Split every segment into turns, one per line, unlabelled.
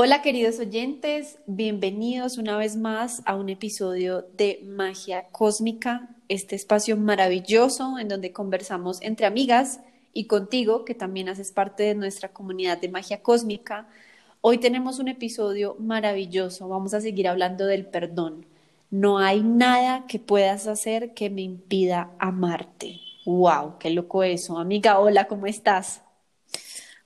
Hola queridos oyentes, bienvenidos una vez más a un episodio de Magia Cósmica, este espacio maravilloso en donde conversamos entre amigas y contigo, que también haces parte de nuestra comunidad de Magia Cósmica. Hoy tenemos un episodio maravilloso, vamos a seguir hablando del perdón. No hay nada que puedas hacer que me impida amarte. ¡Wow! ¡Qué loco eso! Amiga, hola, ¿cómo estás?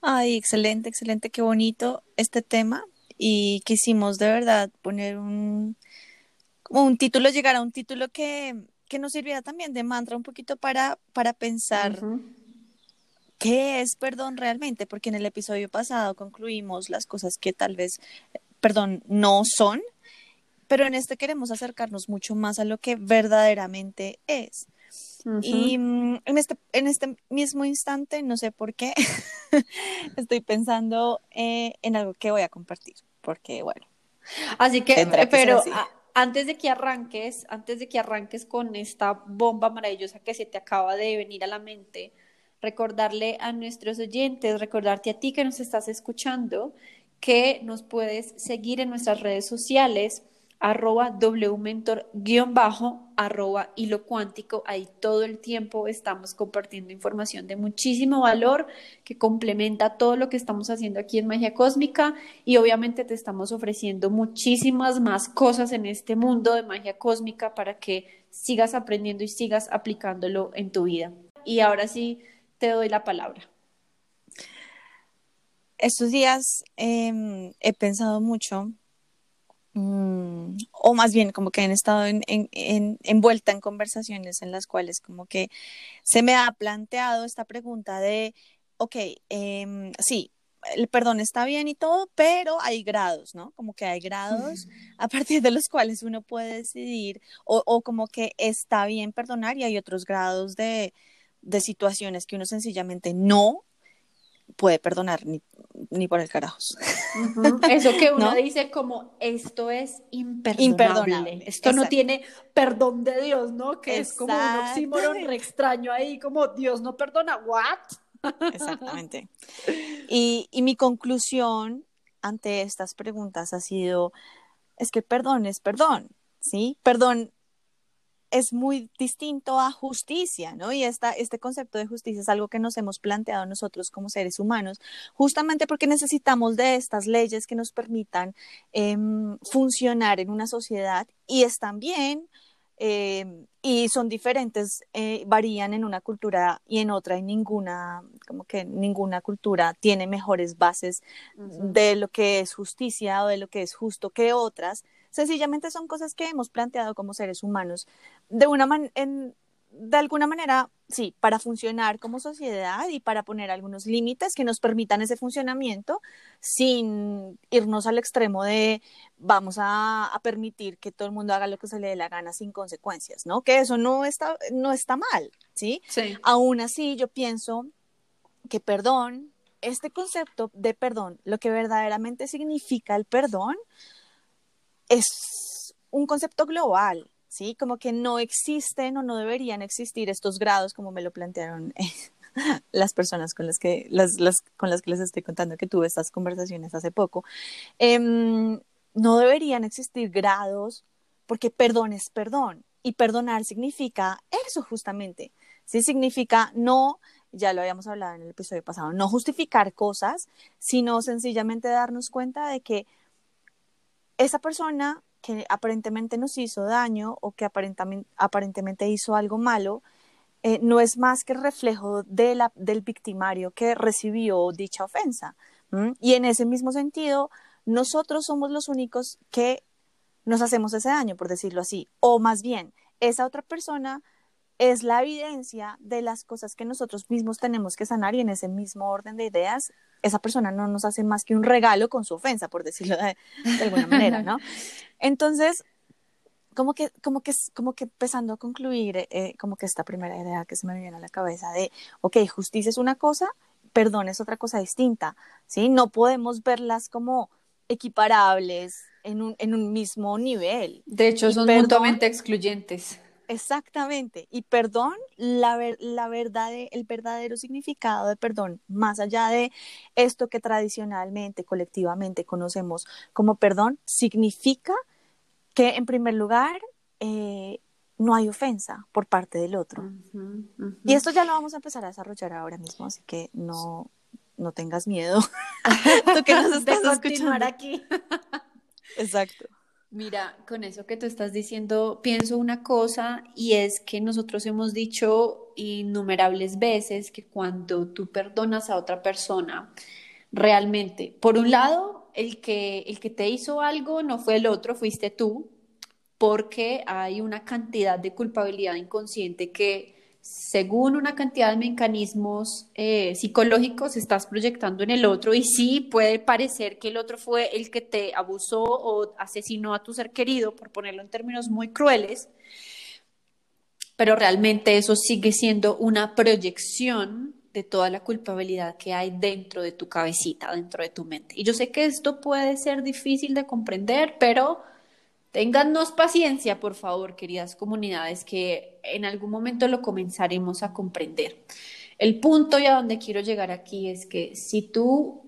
Ay, excelente, excelente, qué bonito este tema. Y quisimos de verdad poner un, como un título, llegar a un título que, que nos sirviera también de mantra un poquito para, para pensar qué es perdón realmente, porque en el episodio pasado concluimos las cosas que tal vez, perdón, no son, pero en este queremos acercarnos mucho más a lo que verdaderamente es. Y mm, en, este, en este mismo instante, no sé por qué, estoy pensando eh, en algo que voy a compartir, porque bueno.
Así que, pero antes de que arranques, antes de que arranques con esta bomba maravillosa que se te acaba de venir a la mente, recordarle a nuestros oyentes, recordarte a ti que nos estás escuchando, que nos puedes seguir en nuestras redes sociales arroba wmentor guion bajo, arroba hilo cuántico. Ahí todo el tiempo estamos compartiendo información de muchísimo valor que complementa todo lo que estamos haciendo aquí en Magia Cósmica y obviamente te estamos ofreciendo muchísimas más cosas en este mundo de magia cósmica para que sigas aprendiendo y sigas aplicándolo en tu vida. Y ahora sí, te doy la palabra.
Estos días em, he pensado mucho Mm, o más bien como que han estado en, en, envuelta en conversaciones en las cuales como que se me ha planteado esta pregunta de, ok, em, sí, el perdón está bien y todo, pero hay grados, ¿no? Como que hay grados a partir de los cuales uno puede decidir o, o como que está bien perdonar y hay otros grados de, de situaciones que uno sencillamente no puede perdonar ni, ni por el carajos.
Eso que uno dice como esto es imperdonable. Esto no tiene perdón de Dios, ¿no? Que es como un oxímoron re extraño ahí, como Dios no perdona, ¿what?
Exactamente. Y, y mi conclusión ante estas preguntas ha sido, es que perdón es perdón, ¿sí? Perdón es muy distinto a justicia, ¿no? Y esta, este concepto de justicia es algo que nos hemos planteado nosotros como seres humanos, justamente porque necesitamos de estas leyes que nos permitan em, funcionar en una sociedad y están bien em, y son diferentes, eh, varían en una cultura y en otra, y ninguna, como que ninguna cultura tiene mejores bases de lo que es justicia o de lo que es justo que otras Sencillamente son cosas que hemos planteado como seres humanos de una de alguna manera, sí, para funcionar como sociedad y para poner algunos límites que nos permitan ese funcionamiento sin irnos al extremo de vamos a, permitir que todo el mundo haga lo que se le dé la gana sin consecuencias, ¿no? Que eso no está, no está mal, ¿sí? sí. Aún así, yo pienso que perdón, este concepto de perdón, lo que verdaderamente significa el perdón, es un concepto global, ¿sí? Como que no existen o no deberían existir estos grados como me lo plantearon eh, las personas con las que, las, con las que les estoy contando que tuve estas conversaciones hace poco. Em, no deberían existir grados porque perdón es perdón y perdonar significa eso justamente, ¿sí? Significa no ya lo habíamos hablado en el episodio pasado, no justificar cosas, sino sencillamente darnos cuenta de que esa persona que aparentemente nos hizo daño o que aparentemente, aparentemente hizo algo malo, eh, no es más que reflejo de la, del victimario que recibió dicha ofensa. Y en ese mismo sentido, nosotros somos los únicos que nos hacemos ese daño, por decirlo así. O más bien, esa otra persona es la evidencia de las cosas que nosotros mismos tenemos que sanar y en ese mismo orden de ideas, esa persona no nos hace más que un regalo con su ofensa, por decirlo de, alguna manera, ¿no? Entonces, como que, como que, como que empezando a concluir, eh, como que esta primera idea que se me viene a la cabeza de, ok, justicia es una cosa, perdón es otra cosa distinta, ¿sí? No podemos verlas como equiparables en un, en un mismo nivel.
De hecho, son mutuamente excluyentes.
Exactamente. Y perdón, la, la verdad, el verdadero significado de perdón, más allá de esto que tradicionalmente, colectivamente conocemos como perdón, significa que en primer lugar eh, no hay ofensa por parte del otro. Y esto ya lo vamos a empezar a desarrollar ahora mismo, así que no, no tengas miedo. Tú que nos estás escuchando aquí. Exacto.
Mira, con eso que tú estás diciendo, pienso una cosa y es que nosotros hemos dicho innumerables veces que cuando tú perdonas a otra persona, realmente, por un lado, el que, el que te hizo algo no fue el otro, fuiste tú, porque hay una cantidad de culpabilidad inconsciente que según una cantidad de mecanismos eh, psicológicos estás proyectando en el otro y sí puede parecer que el otro fue el que te abusó o asesinó a tu ser querido, por ponerlo en términos muy crueles, pero realmente eso sigue siendo una proyección de toda la culpabilidad que hay dentro de tu cabecita, dentro de tu mente. Y yo sé que esto puede ser difícil de comprender, pero Téngannos paciencia, por favor, queridas comunidades, que en algún momento lo comenzaremos a comprender. El punto y a donde quiero llegar aquí es que si tú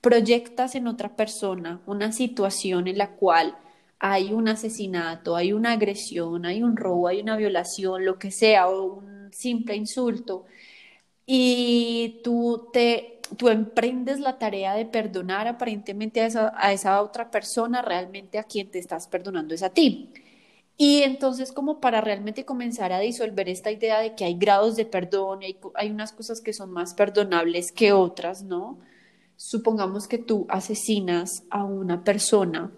proyectas en otra persona una situación en la cual hay un asesinato, hay una agresión, hay un robo, hay una violación, lo que sea, o un simple insulto, y tú te tú emprendes la tarea de perdonar aparentemente a esa, a esa otra persona, realmente a quien te estás perdonando es a ti. Y entonces como para realmente comenzar a disolver esta idea de que hay grados de perdón, hay, hay unas cosas que son más perdonables que otras, ¿no? Supongamos que tú asesinas a una persona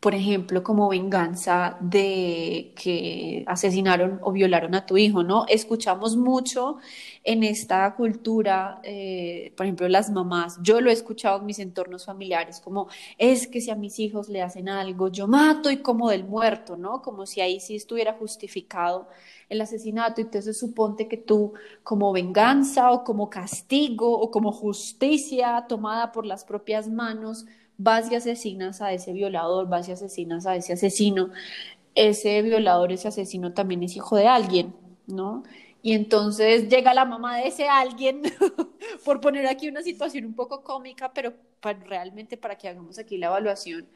por ejemplo, como venganza de que asesinaron o violaron a tu hijo, ¿no? Escuchamos mucho en esta cultura, eh, por ejemplo, las mamás, yo lo he escuchado en mis entornos familiares, como es que si a mis hijos le hacen algo, yo mato y como del muerto, ¿no? Como si ahí sí estuviera justificado el asesinato, entonces suponte que tú como venganza o como castigo o como justicia tomada por las propias manos, vas y asesinas a ese violador, vas y asesinas a ese asesino, ese violador, ese asesino también es hijo de alguien, ¿no? Y entonces llega la mamá de ese alguien, por poner aquí una situación un poco cómica, pero realmente para que hagamos aquí la evaluación.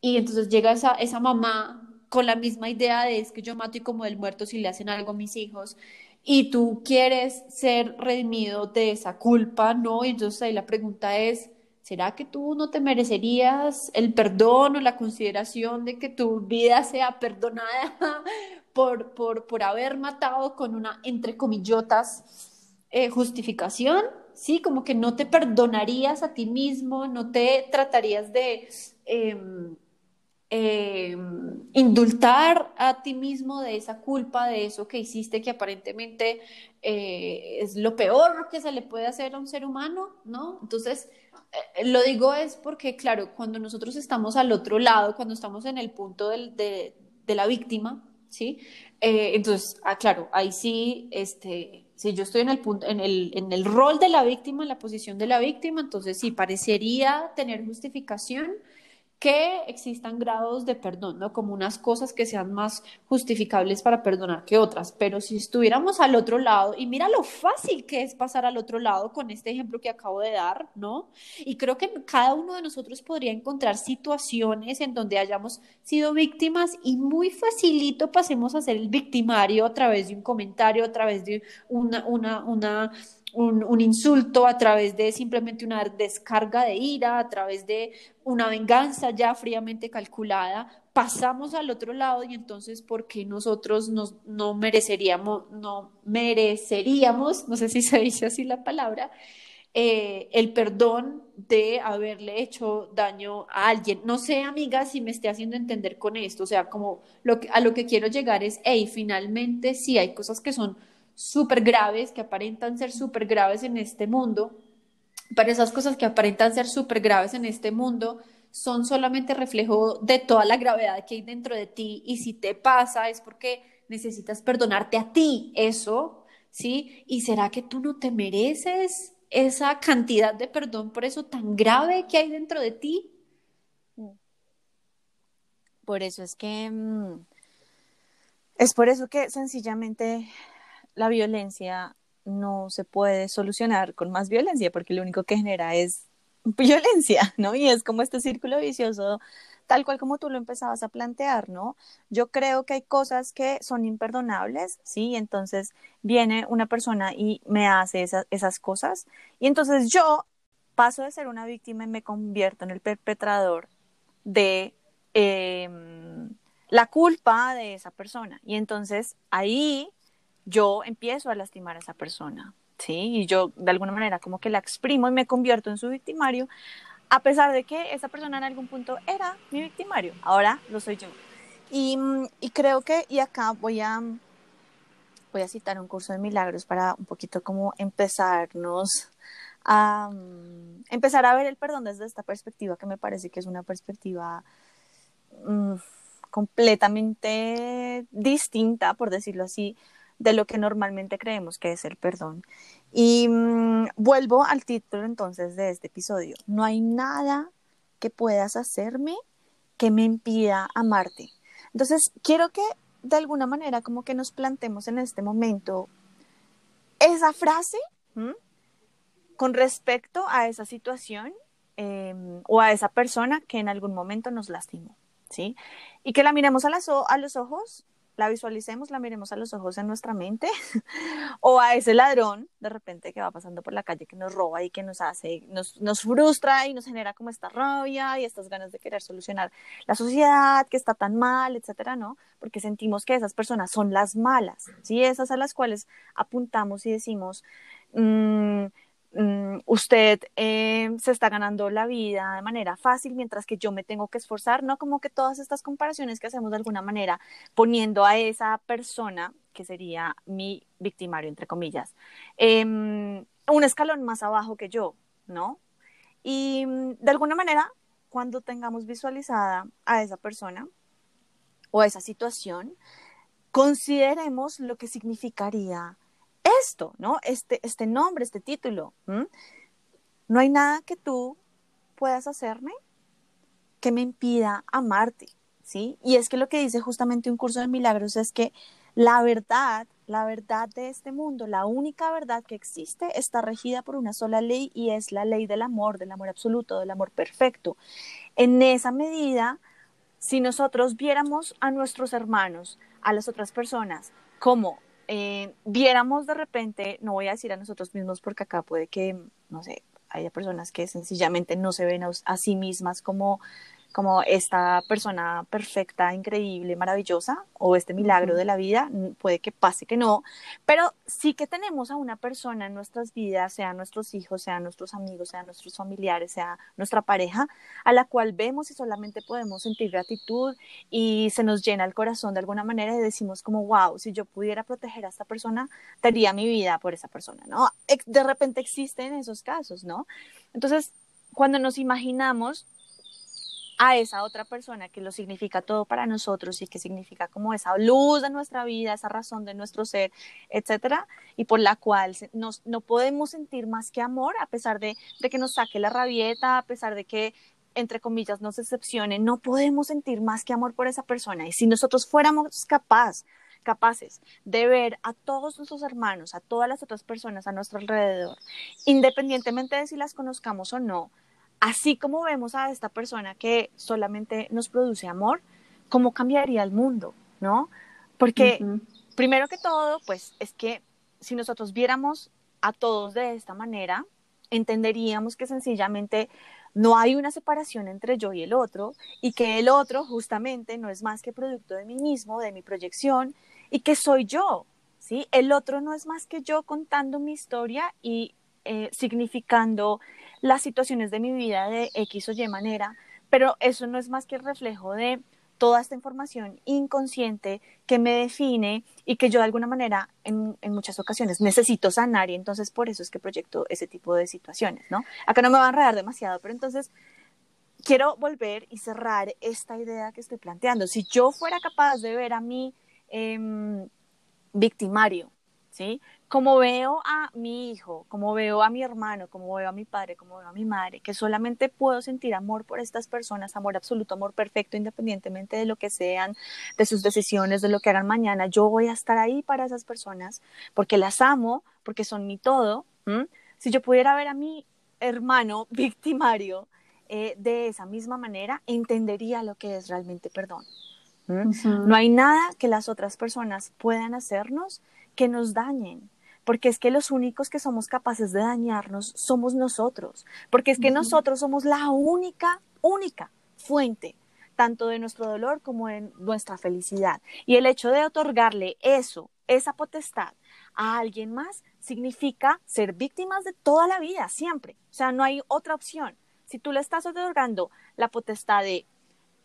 Y entonces llega esa, esa mamá con la misma idea de es que yo mato y como del muerto si le hacen algo a mis hijos y tú quieres ser redimido de esa culpa, ¿no? Y entonces ahí la pregunta es, ¿será que tú no te merecerías el perdón o la consideración de que tu vida sea perdonada por, por, por haber matado con una, entre comillotas, eh, justificación? Sí, como que no te perdonarías a ti mismo, no te tratarías de... Em, em, indultar a ti mismo de esa culpa, de eso que hiciste, que aparentemente eh, es lo peor que se le puede hacer a un ser humano, ¿no? Entonces, eh, lo digo es porque, claro, cuando nosotros estamos al otro lado, cuando estamos en el punto de, la víctima, ¿sí? Eh, entonces, ah, claro, ahí sí, este, si yo estoy en el, punto, en, el, en el rol de la víctima, en la posición de la víctima, entonces sí, parecería tener justificación que existan grados de perdón, ¿no? Como unas cosas que sean más justificables para perdonar que otras. Pero si estuviéramos al otro lado, y mira lo fácil que es pasar al otro lado con este ejemplo que acabo de dar, ¿no? Y creo que cada uno de nosotros podría encontrar situaciones en donde hayamos sido víctimas y muy facilito pasemos a ser el victimario a través de un comentario, a través de una, una, una un, insulto, a través de simplemente una descarga de ira, a través de una venganza ya fríamente calculada, pasamos al otro lado y entonces ¿por qué nosotros nos, no mereceríamos, no mereceríamos, no sé si se dice así la palabra, eh, el perdón de haberle hecho daño a alguien. No sé, amiga, si me esté haciendo entender con esto, o sea, como lo que, a lo que quiero llegar es, hey, finalmente sí hay cosas que son súper graves, que aparentan ser súper graves en este mundo, pero esas cosas que aparentan ser súper graves en este mundo son solamente reflejo de toda la gravedad que hay dentro de ti y si te pasa es porque necesitas perdonarte a ti eso, ¿sí? ¿Y será que tú no te mereces esa cantidad de perdón por eso tan grave que hay dentro de ti?
Por eso es que... Mm, Es por eso que sencillamente la violencia no se puede solucionar con más violencia, porque lo único que genera es violencia, ¿no? Y es como este círculo vicioso, tal cual como tú lo empezabas a plantear, ¿no? Yo creo que hay cosas que son imperdonables, ¿sí? Entonces viene una persona y me hace esas cosas, y entonces yo paso de ser una víctima y me convierto en el perpetrador de em, la culpa de esa persona. Y entonces ahí yo empiezo a lastimar a esa persona, ¿sí? Y yo de alguna manera como que la exprimo y me convierto en su victimario, a pesar de que esa persona en algún punto era mi victimario, ahora lo soy yo. Y, y creo que, y acá voy a, voy a citar un curso de milagros para un poquito como empezarnos a empezar a ver el perdón desde esta perspectiva que me parece que es una perspectiva mm, completamente distinta, por decirlo así, de lo que normalmente creemos que es el perdón. Y mm, vuelvo al título entonces de este episodio. No hay nada que puedas hacerme que me impida amarte. Entonces, quiero que de alguna manera como que nos plantemos en este momento esa frase con respecto a esa situación em, o a esa persona que en algún momento nos lastimó, ¿sí? Y que la miremos a, a los ojos la visualicemos, la miremos a los ojos en nuestra mente, o a ese ladrón de repente que va pasando por la calle que nos roba y que nos hace, nos, nos frustra y nos genera como esta rabia y estas ganas de querer solucionar la sociedad que está tan mal, etcétera, ¿no? Porque sentimos que esas personas son las malas, ¿sí? Esas a las cuales apuntamos y decimos, Mm, usted eh, se está ganando la vida de manera fácil mientras que yo me tengo que esforzar, ¿no? Como que todas estas comparaciones que hacemos de alguna manera poniendo a esa persona, que sería mi victimario, entre comillas, em, un escalón más abajo que yo, ¿no? Y mm, de alguna manera, cuando tengamos visualizada a esa persona o a esa situación, consideremos lo que significaría esto, ¿no? Este, este nombre, este título. No hay nada que tú puedas hacerme que me impida amarte, ¿sí? Y es que lo que dice justamente un curso de milagros es que la verdad, la verdad de este mundo, la única verdad que existe está regida por una sola ley y es la ley del amor, del amor absoluto, del amor perfecto. En esa medida, si nosotros viéramos a nuestros hermanos, a las otras personas, como eh, viéramos de repente, no voy a decir a nosotros mismos porque acá puede que, no sé, haya personas que sencillamente no se ven a sí mismas como como esta persona perfecta, increíble, maravillosa, o este milagro de la vida, puede que pase que no, pero sí que tenemos a una persona en nuestras vidas, sea nuestros hijos, sea nuestros amigos, sea nuestros familiares, sea nuestra pareja, a la cual vemos y solamente podemos sentir gratitud y se nos llena el corazón de alguna manera y decimos como, wow, si yo pudiera proteger a esta persona, daría mi vida por esa persona, ¿no? De repente existen esos casos, ¿no? Entonces, cuando nos imaginamos a esa otra persona que lo significa todo para nosotros y que significa como esa luz de nuestra vida, esa razón de nuestro ser, etcétera, y por la cual nos, no podemos sentir más que amor a pesar de, de que nos saque la rabieta, a pesar de que entre comillas nos decepcione, no podemos sentir más que amor por esa persona. Y si nosotros fuéramos capaz, capaces de ver a todos nuestros hermanos, a todas las otras personas a nuestro alrededor, independientemente de si las conozcamos o no, así como vemos a esta persona que solamente nos produce amor, ¿cómo cambiaría el mundo? ¿No? Porque primero que todo, pues es que si nosotros viéramos a todos de esta manera, entenderíamos que sencillamente no hay una separación entre yo y el otro y que el otro justamente no es más que producto de mí mismo, de mi proyección y que soy yo, ¿sí? El otro no es más que yo contando mi historia y eh, significando las situaciones de mi vida de X o Y manera, pero eso no es más que el reflejo de toda esta información inconsciente que me define y que yo de alguna manera en, en, muchas ocasiones necesito sanar y entonces por eso es que proyecto ese tipo de situaciones, ¿no? Acá no me va a enredar demasiado, pero entonces quiero volver y cerrar esta idea que estoy planteando. Si yo fuera capaz de ver a mi em, victimario, ¿sí? como veo a mi hijo, como veo a mi hermano, como veo a mi padre, como veo a mi madre, que solamente puedo sentir amor por estas personas, amor absoluto, amor perfecto, independientemente de lo que sean, de sus decisiones, de lo que hagan mañana, yo voy a estar ahí para esas personas porque las amo, porque son mi todo. Si yo pudiera ver a mi hermano victimario eh, de esa misma manera, entendería lo que es realmente perdón. No hay nada que las otras personas puedan hacernos que nos dañen, porque es que los únicos que somos capaces de dañarnos somos nosotros, porque es que nosotros somos la única, única fuente tanto de nuestro dolor como de nuestra felicidad. Y el hecho de otorgarle eso, esa potestad a alguien más, significa ser víctimas de toda la vida, siempre. O sea, no hay otra opción. Si tú le estás otorgando la potestad de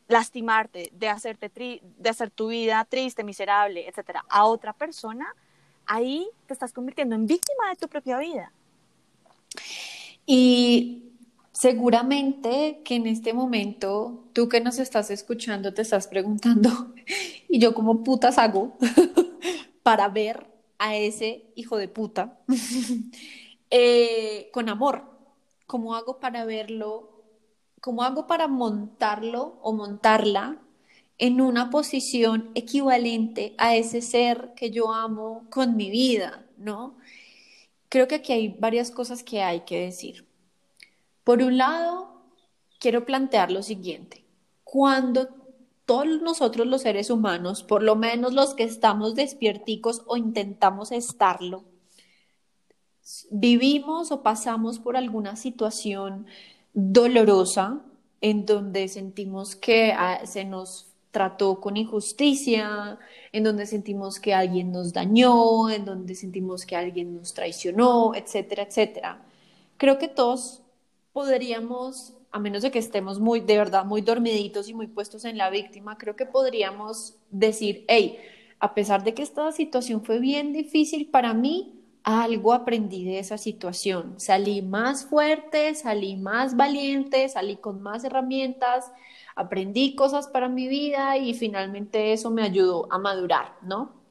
lastimarte, de hacerte de hacer tu vida triste, miserable, etcétera, a otra persona, ahí te estás convirtiendo en víctima de tu propia vida.
Y seguramente que en este momento tú que nos estás escuchando te estás preguntando, ¿y yo cómo putas hago para ver a ese hijo de puta eh, con amor? ¿Cómo hago para verlo? ¿Cómo hago para montarlo o montarla en una posición equivalente a ese ser que yo amo con mi vida, ¿no? Creo que aquí hay varias cosas que hay que decir. Por un lado, quiero plantear lo siguiente. Cuando todos nosotros los seres humanos, por lo menos los que estamos despierticos o intentamos estarlo, vivimos o pasamos por alguna situación dolorosa en donde sentimos que ah, se nos trató con injusticia, en donde sentimos que alguien nos dañó, en donde sentimos que alguien nos traicionó, etcétera, etcétera. Creo que todos podríamos, a menos de que estemos muy, de verdad, muy dormiditos y muy puestos en la víctima, creo que podríamos decir, hey, a pesar de que esta situación fue bien difícil para mí, algo aprendí de esa situación. Salí más fuerte, salí más valiente, salí con más herramientas, aprendí cosas para mi vida y finalmente eso me ayudó a madurar, ¿no?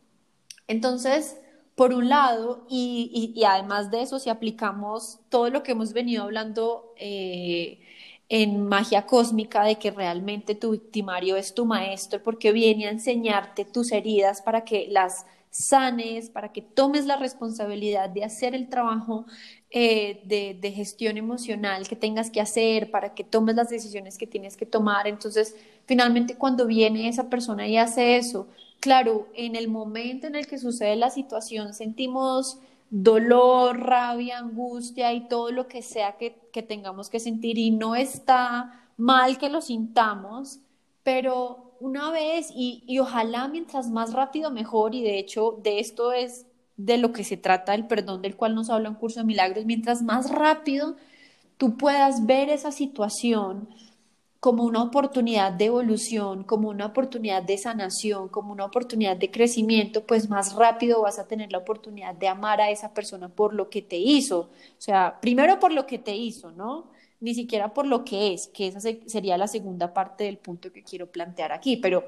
Entonces, por un lado, y, además de eso, si aplicamos todo lo que hemos venido hablando eh, en magia cósmica, de que realmente tu victimario es tu maestro, porque viene a enseñarte tus heridas para que las sanes, para que tomes la responsabilidad de hacer el trabajo eh, de, gestión emocional que tengas que hacer, para que tomes las decisiones que tienes que tomar. Entonces, finalmente cuando viene esa persona y hace eso, claro, en el momento en el que sucede la situación sentimos dolor, rabia, angustia y todo lo que sea que, que tengamos que sentir y no está mal que lo sintamos, pero una vez y, y, ojalá mientras más rápido mejor, y de hecho de esto es de lo que se trata el perdón del cual nos habla un curso de milagros, mientras más rápido tú puedas ver esa situación como una oportunidad de evolución, como una oportunidad de sanación, como una oportunidad de crecimiento, pues más rápido vas a tener la oportunidad de amar a esa persona por lo que te hizo. O sea, primero por lo que te hizo, ¿no? ni siquiera por lo que es, que esa sería la segunda parte del punto que quiero plantear aquí, pero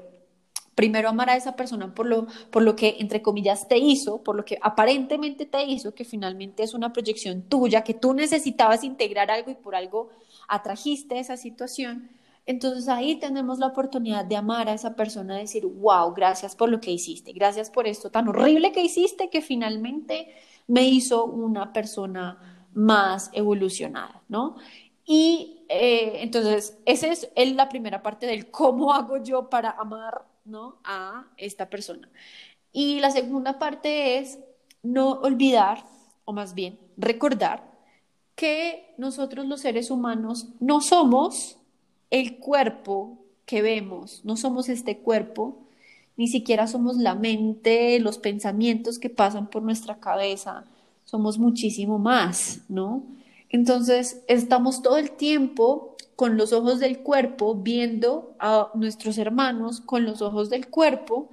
primero amar a esa persona por lo, por lo que, entre comillas, te hizo, por lo que aparentemente te hizo, que finalmente es una proyección tuya, que tú necesitabas integrar algo y por algo atrajiste esa situación. Entonces ahí tenemos la oportunidad de amar a esa persona, decir, wow, gracias por lo que hiciste, gracias por esto tan horrible que hiciste que finalmente me hizo una persona más evolucionada, ¿no? Y eh, entonces, esa es la primera parte del cómo hago yo para amar ¿no? a esta persona. Y la segunda parte es no olvidar, o más bien recordar, que nosotros los seres humanos no somos el cuerpo que vemos, no somos este cuerpo, ni siquiera somos la mente, los pensamientos que pasan por nuestra cabeza, somos muchísimo más, ¿no? Entonces, estamos todo el tiempo con los ojos del cuerpo viendo a nuestros hermanos con los ojos del cuerpo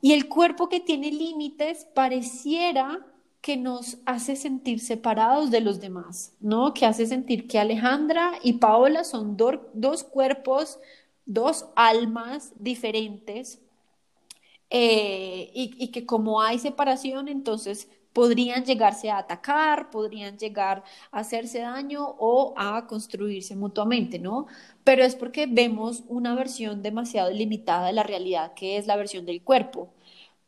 y el cuerpo que tiene límites pareciera que nos hace sentir separados de los demás, ¿no? Que hace sentir que Alejandra y Paola son dos cuerpos, dos almas diferentes eh, y, y que como hay separación, entonces podrían llegarse a atacar, podrían llegar a hacerse daño o a construirse mutuamente, ¿no? Pero es porque vemos una versión demasiado limitada de la realidad, que es la versión del cuerpo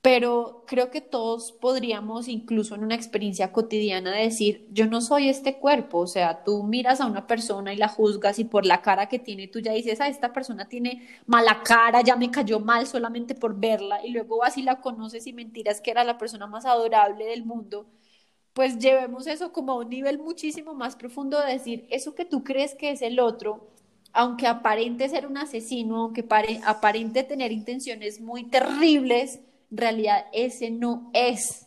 pero creo que todos podríamos, incluso en una experiencia cotidiana, decir, yo no soy este cuerpo, o sea, tú miras a una persona y la juzgas y por la cara que tiene tú ya dices, ah, esta persona tiene mala cara, ya me cayó mal solamente por verla, y luego vas y la conoces y mentiras que era la persona más adorable del mundo, pues llevemos eso como a un nivel muchísimo más profundo de decir, eso que tú crees que es el otro, aunque aparente ser un asesino, aunque aparente tener intenciones muy terribles, realidad ese no es,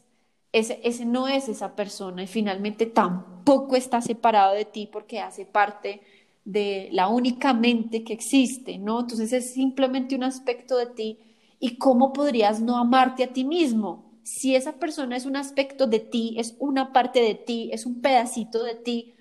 ese, ese no es esa persona y finalmente tampoco está separado de ti porque hace parte de la única mente que existe, ¿no? Entonces es simplemente un aspecto de ti y cómo podrías no amarte a ti mismo. Si esa persona es un aspecto de ti, es una parte de ti, es un pedacito de ti,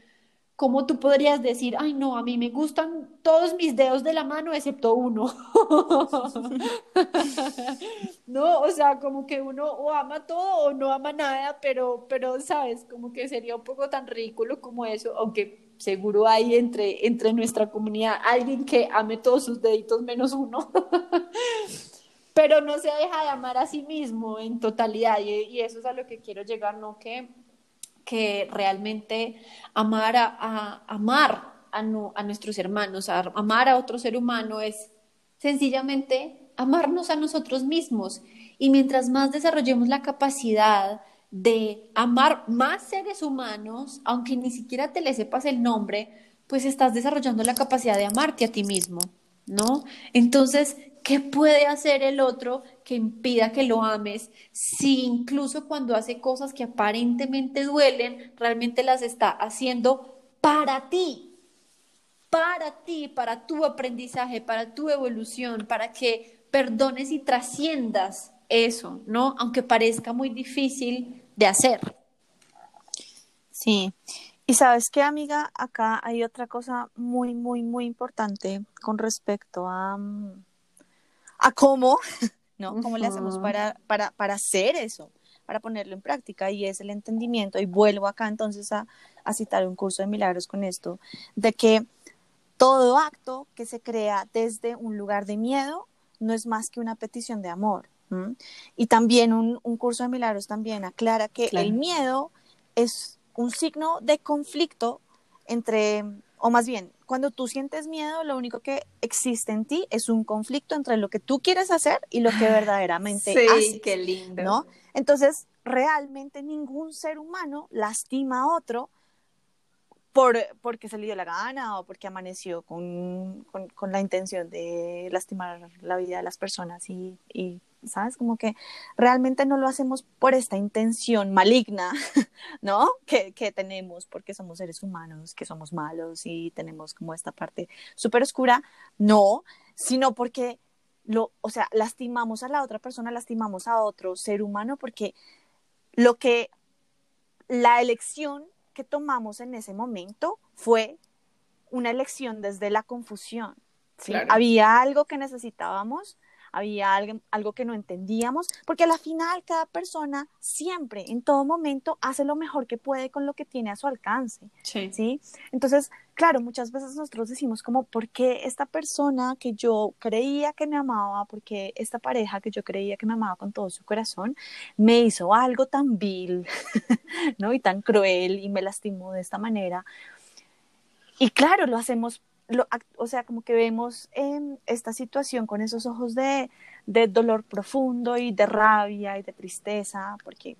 ¿cómo tú podrías decir, ay no, a mí me gustan todos mis dedos de la mano excepto uno? no, o sea, como que uno o ama todo o no ama nada, pero, pero, sabes, como que sería un poco tan ridículo como eso, aunque seguro hay entre, entre nuestra comunidad alguien que ame todos sus deditos menos uno. pero no se deja de amar a sí mismo en totalidad y, y eso es a lo que quiero llegar, ¿no? Que que realmente amar a, amar a, nuestros hermanos, a amar a otro ser humano es sencillamente amarnos a nosotros mismos. Y mientras más desarrollemos la capacidad de amar más seres humanos, aunque ni siquiera te le sepas el nombre, pues estás desarrollando la capacidad de amarte a ti mismo, ¿no? Entonces, ¿qué puede hacer el otro que impida que lo ames, si incluso cuando hace cosas que aparentemente duelen, realmente las está haciendo para ti, para ti, para tu aprendizaje, para tu evolución, para que perdones y trasciendas eso, ¿no? Aunque parezca muy difícil de hacer.
Sí. Y sabes qué, amiga, acá hay otra cosa muy, muy, muy importante con respecto a, mm, a cómo ¿no? ¿Cómo le hacemos para, para, para hacer eso? para ponerlo en práctica y es el entendimiento, y vuelvo acá entonces a, a, citar un curso de milagros con esto, de que todo acto que se crea desde un lugar de miedo no es más que una petición de amor. Y también un, un, curso de milagros también aclara que el miedo es un signo de conflicto entre, o más bien, cuando tú sientes miedo, lo único que existe en ti es un conflicto entre lo que tú quieres hacer y lo que ah, verdaderamente
sí, qué lindo.
¿no? Entonces, realmente ningún ser humano lastima a otro por, porque se le dio la gana o porque amaneció con, con, la intención de lastimar la vida de las personas y, y ¿sabes? Como que realmente no lo hacemos por esta intención maligna, ¿no? Que, que tenemos porque somos seres humanos, que somos malos y tenemos como esta parte súper oscura, no, sino porque lo, o sea, lastimamos a la otra persona, lastimamos a otro ser humano porque lo que la elección que tomamos en ese momento fue una elección desde la confusión. ¿sí? Había algo que necesitábamos había algo, algo que no entendíamos, porque a la final cada persona siempre, en todo momento, hace lo mejor que puede con lo que tiene a su alcance. Sí. Entonces, claro, muchas veces nosotros decimos como, ¿por qué esta persona que yo creía que me amaba, porque esta pareja que yo creía que me amaba con todo su corazón, me hizo algo tan vil, ¿no? Y tan cruel y me lastimó de esta manera? Y claro, lo hacemos o sea, como que vemos esta situación con esos ojos de, de, dolor profundo y de rabia y de tristeza, porque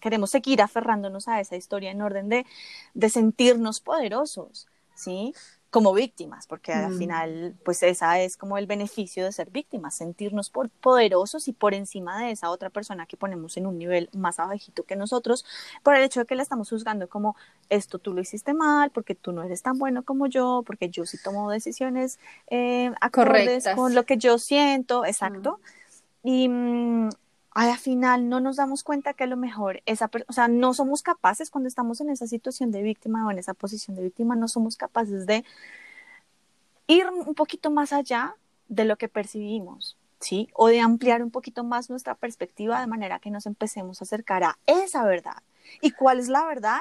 queremos seguir aferrándonos a esa historia en orden de, de sentirnos poderosos, ¿sí? Como víctimas, porque al mm. final, pues esa es como el beneficio de ser víctimas, sentirnos poderosos y por encima de esa otra persona que ponemos en un nivel más abajito que nosotros, por el hecho de que la estamos juzgando como esto tú lo hiciste mal, porque tú no eres tan bueno como yo, porque yo sí tomo decisiones eh, acordes con lo que yo siento, exacto. Mm. Y al final no nos damos cuenta que a lo mejor esa o sea, no somos capaces cuando estamos en esa situación de víctima o en esa posición de víctima, no somos capaces de ir un poquito más allá de lo que percibimos, ¿sí? O de ampliar un poquito más nuestra perspectiva de manera que nos empecemos a acercar a esa verdad. ¿Y cuál es la verdad?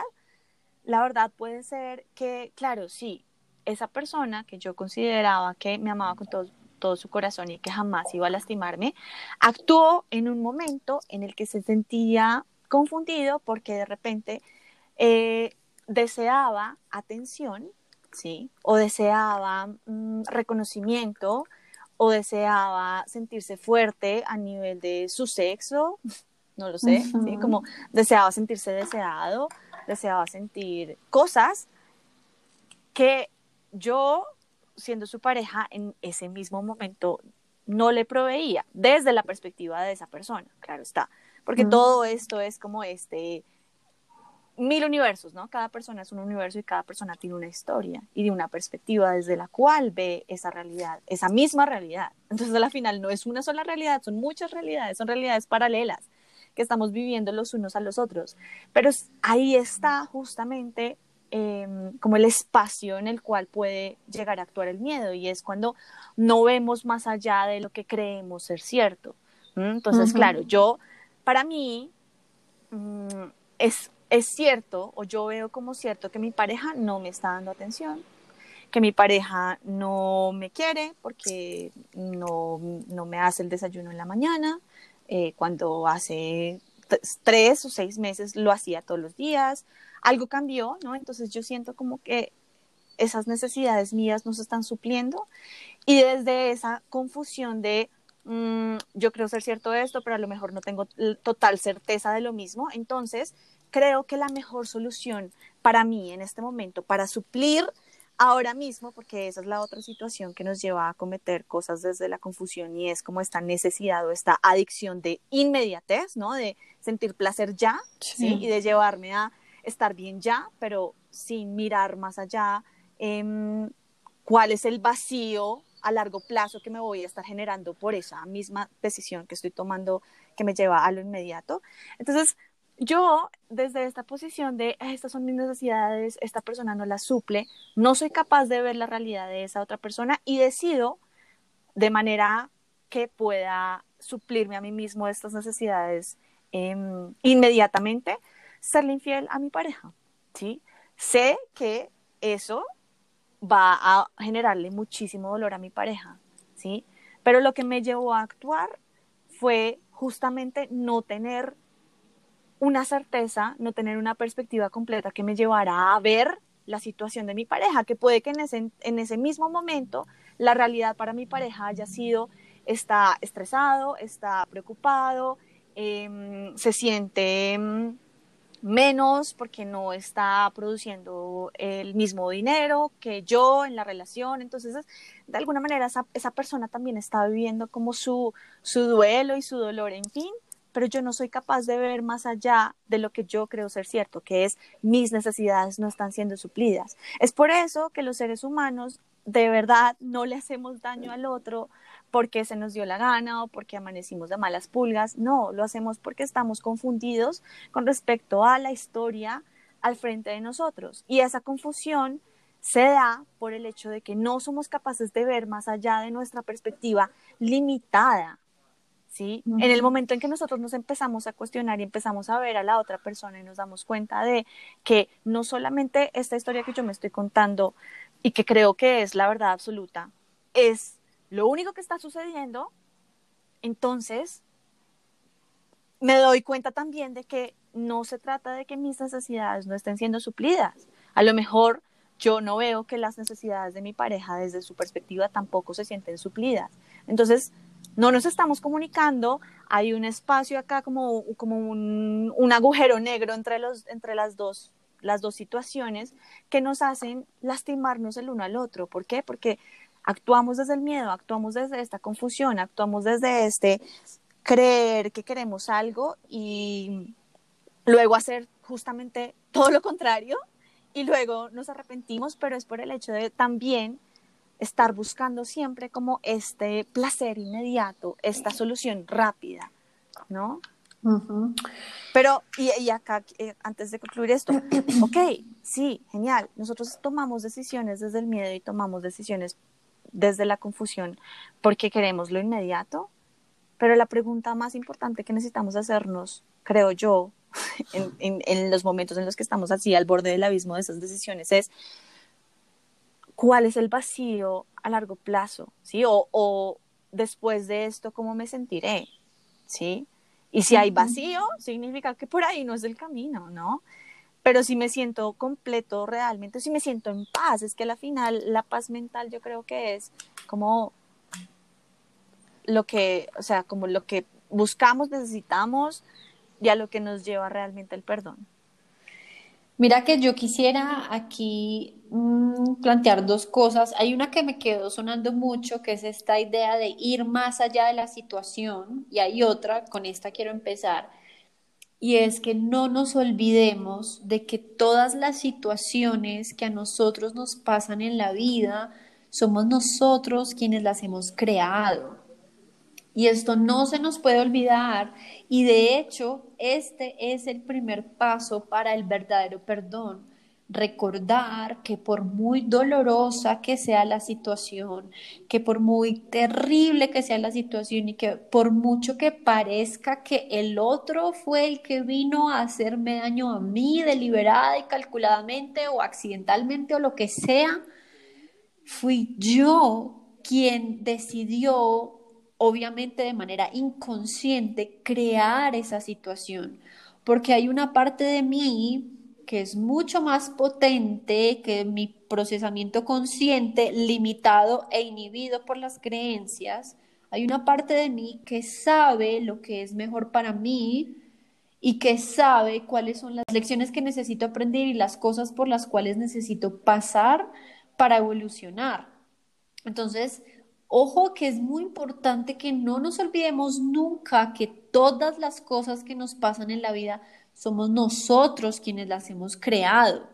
La verdad puede ser que, claro, sí, esa persona que yo consideraba que me amaba con todo, todo su corazón y que jamás iba a lastimarme, actuó en un momento en el que se sentía confundido porque de repente eh, deseaba atención, ¿sí? O deseaba mm, reconocimiento, o deseaba sentirse fuerte a nivel de su sexo, no lo sé, ¿sí? Como deseaba sentirse deseado, deseaba sentir cosas que yo, siendo su pareja, en ese mismo momento no le proveía, desde la perspectiva de esa persona, claro está, porque todo esto es como este mil universos, ¿no? Cada persona es un universo y cada persona tiene una historia y de una perspectiva desde la cual ve esa realidad, esa misma realidad. Entonces, al final no es una sola realidad, son muchas realidades, son realidades paralelas que estamos viviendo los unos a los otros. Pero ahí está justamente em, como el espacio en el cual puede llegar a actuar el miedo y es cuando no vemos más allá de lo que creemos ser cierto. Entonces, claro, yo, para mí, mm, es es cierto o yo veo como cierto que mi pareja no me está dando atención, que mi pareja no me quiere porque no, me hace el desayuno en la mañana, eh, cuando hace tres o seis meses lo hacía todos los días, algo cambió, ¿no? Entonces yo siento como que esas necesidades mías no se están supliendo y desde esa confusión de mm, yo creo ser cierto esto, pero a lo mejor no tengo total certeza de lo mismo, entonces creo que la mejor solución para mí en este momento, para suplir ahora mismo, porque esa es la otra situación que nos lleva a cometer cosas desde la confusión y es como esta necesidad o esta adicción de inmediatez, ¿no? De sentir placer ya, ¿sí? Y de llevarme a estar bien ya, pero sin mirar más allá em, cuál es el vacío a largo plazo que me voy a estar generando por esa misma decisión que estoy tomando que me lleva a lo inmediato. Entonces, yo desde esta posición de estas son mis necesidades, esta persona no las suple, no soy capaz de ver la realidad de esa otra persona y decido de manera que pueda suplirme a mí mismo estas necesidades em, inmediatamente, serle infiel a mi pareja, ¿sí? Sé que eso va a generarle muchísimo dolor a mi pareja, ¿sí? Pero lo que me llevó a actuar fue justamente no tener una certeza, no tener una perspectiva completa que me llevara a ver la situación de mi pareja, que puede que en ese, en ese mismo momento la realidad para mi pareja haya sido, está estresado, está preocupado, em, se siente em, menos porque no está produciendo el mismo dinero que yo en la relación. Entonces, de alguna manera, esa, esa persona también está viviendo como su, su duelo y su dolor, en fin pero yo no soy capaz de ver más allá de lo que yo creo ser cierto, que es mis necesidades no están siendo suplidas. Es por eso que los seres humanos de verdad no le hacemos daño al otro porque se nos dio la gana o porque amanecimos de malas pulgas, no, lo hacemos porque estamos confundidos con respecto a la historia al frente de nosotros. Y esa confusión se da por el hecho de que no somos capaces de ver más allá de nuestra perspectiva limitada ¿sí? En el momento en que nosotros nos empezamos a cuestionar y empezamos a ver a la otra persona y nos damos cuenta de que no solamente esta historia que yo me estoy contando y que creo que es la verdad absoluta, es lo único que está sucediendo, entonces me doy cuenta también de que no se trata de que mis necesidades no estén siendo suplidas. A lo mejor yo no veo que las necesidades de mi pareja desde su perspectiva tampoco se sienten suplidas. Entonces, no nos estamos comunicando, hay un espacio acá como, como un, un, agujero negro entre, los, entre las, dos, las dos situaciones que nos hacen lastimarnos el uno al otro. ¿Por qué? Porque actuamos desde el miedo, actuamos desde esta confusión, actuamos desde este creer que queremos algo y luego hacer justamente todo lo contrario y luego nos arrepentimos, pero es por el hecho de también estar buscando siempre como este placer inmediato, esta solución rápida, ¿no? Pero, y, acá, eh, antes de concluir esto, ok, sí, genial, nosotros tomamos decisiones desde el miedo y tomamos decisiones desde la confusión porque queremos lo inmediato, Pero la pregunta más importante que necesitamos hacernos, creo yo, en, en, los momentos en los que estamos así al borde del abismo de esas decisiones es, ¿cuál es el vacío a largo plazo? ¿Sí? O, o después de esto, ¿cómo me sentiré? ¿Sí? Y si hay vacío, significa que por ahí no es el camino, ¿no? Pero si me siento completo realmente, si me siento en paz, es que al final la paz mental yo creo que es como lo que, o sea, como lo que buscamos, necesitamos y a lo que nos lleva realmente el perdón.
Mira que yo quisiera aquí mm, plantear dos cosas. Hay una que me quedó sonando mucho, que es esta idea de ir más allá de la situación, y hay otra, con esta quiero empezar, y es que no nos olvidemos de que todas las situaciones que a nosotros nos pasan en la vida, somos nosotros quienes las hemos creado. Y esto no se nos puede olvidar y de hecho este es el primer paso para el verdadero perdón. Recordar que por muy dolorosa que sea la situación, que por muy terrible que sea la situación y que por mucho que parezca que el otro fue el que vino a hacerme daño a mí deliberada y calculadamente o accidentalmente o lo que sea, fui yo quien decidió obviamente de manera inconsciente, crear esa situación, porque hay una parte de mí que es mucho más potente que mi procesamiento consciente, limitado e inhibido por las creencias. Hay una parte de mí que sabe lo que es mejor para mí y que sabe cuáles son las lecciones que necesito aprender y las cosas por las cuales necesito pasar para evolucionar. Entonces, Ojo que es muy importante que no nos olvidemos nunca que todas las cosas que nos pasan en la vida somos nosotros quienes las hemos creado.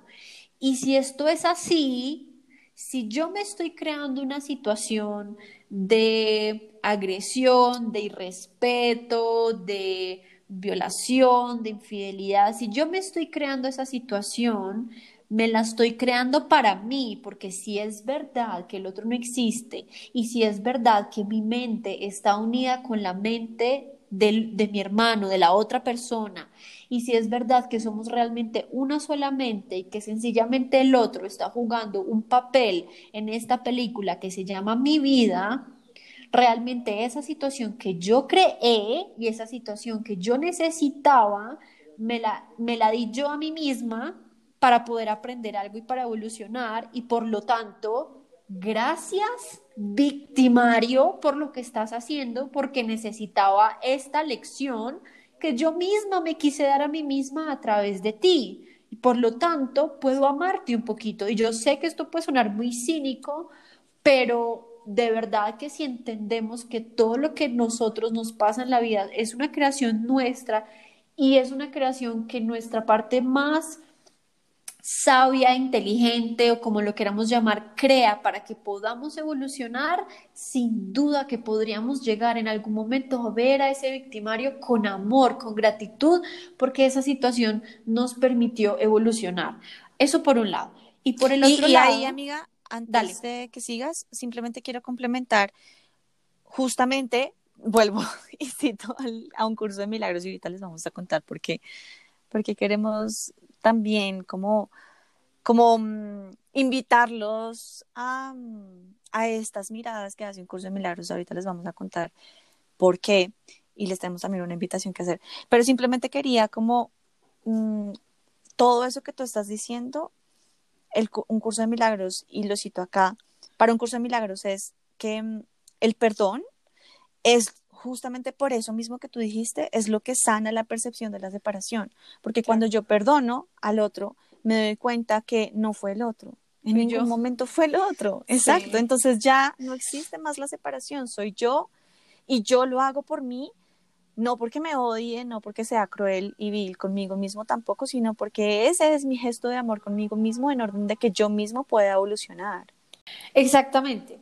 Y si esto es así, si yo me estoy creando una situación de agresión, de irrespeto, de violación, de infidelidad, si yo me estoy creando esa situación, me la estoy creando para mí, porque si es verdad que el otro no existe y si es verdad que mi mente está unida con la mente de mi hermano, de la otra persona, y si es verdad que somos realmente una sola mente y que sencillamente el otro está jugando un papel en esta película que se llama mi vida, realmente esa situación que yo creé y esa situación que yo necesitaba, me la, me la di yo a mí misma para poder aprender algo y para evolucionar y por lo tanto, gracias victimario por lo que estás haciendo porque necesitaba esta lección que yo misma me quise dar a mí misma a través de ti. Y por lo tanto, puedo amarte un poquito. Y yo sé que esto puede sonar muy cínico, pero de verdad que si entendemos que todo lo que nosotros nos pasa en la vida es una creación nuestra y es una creación que nuestra parte más sabia, inteligente o como lo queramos llamar, crea para que podamos evolucionar, sin duda que podríamos llegar en algún momento a ver a ese victimario con amor, con gratitud, porque esa situación nos permitió evolucionar. Eso por un lado. Y por el otro
y
lado...
ahí, amiga, antes de que sigas, simplemente quiero complementar, justamente, vuelvo y cito a un curso de milagros y ahorita les vamos a contar por qué, porque queremos también como, como mm, invitarlos a, mm, a, estas miradas que hace un curso de milagros. Ahorita les vamos a contar por qué y les tenemos también una invitación que hacer. Pero simplemente quería como mm, todo eso que tú estás diciendo, el, un curso de milagros, y lo cito acá, para un curso de milagros es que el perdón es justamente por eso mismo que tú dijiste, es lo que sana la percepción de la separación. Porque cuando yo perdono al otro, me doy cuenta que no fue el otro. En ningún momento fue el otro. Exacto. Entonces ya no existe más la separación. Soy yo y yo lo hago por mí, no porque me odie, no porque sea cruel y vil conmigo mismo tampoco, sino porque ese es mi gesto de amor conmigo mismo en orden de que yo mismo pueda evolucionar.
Exactamente.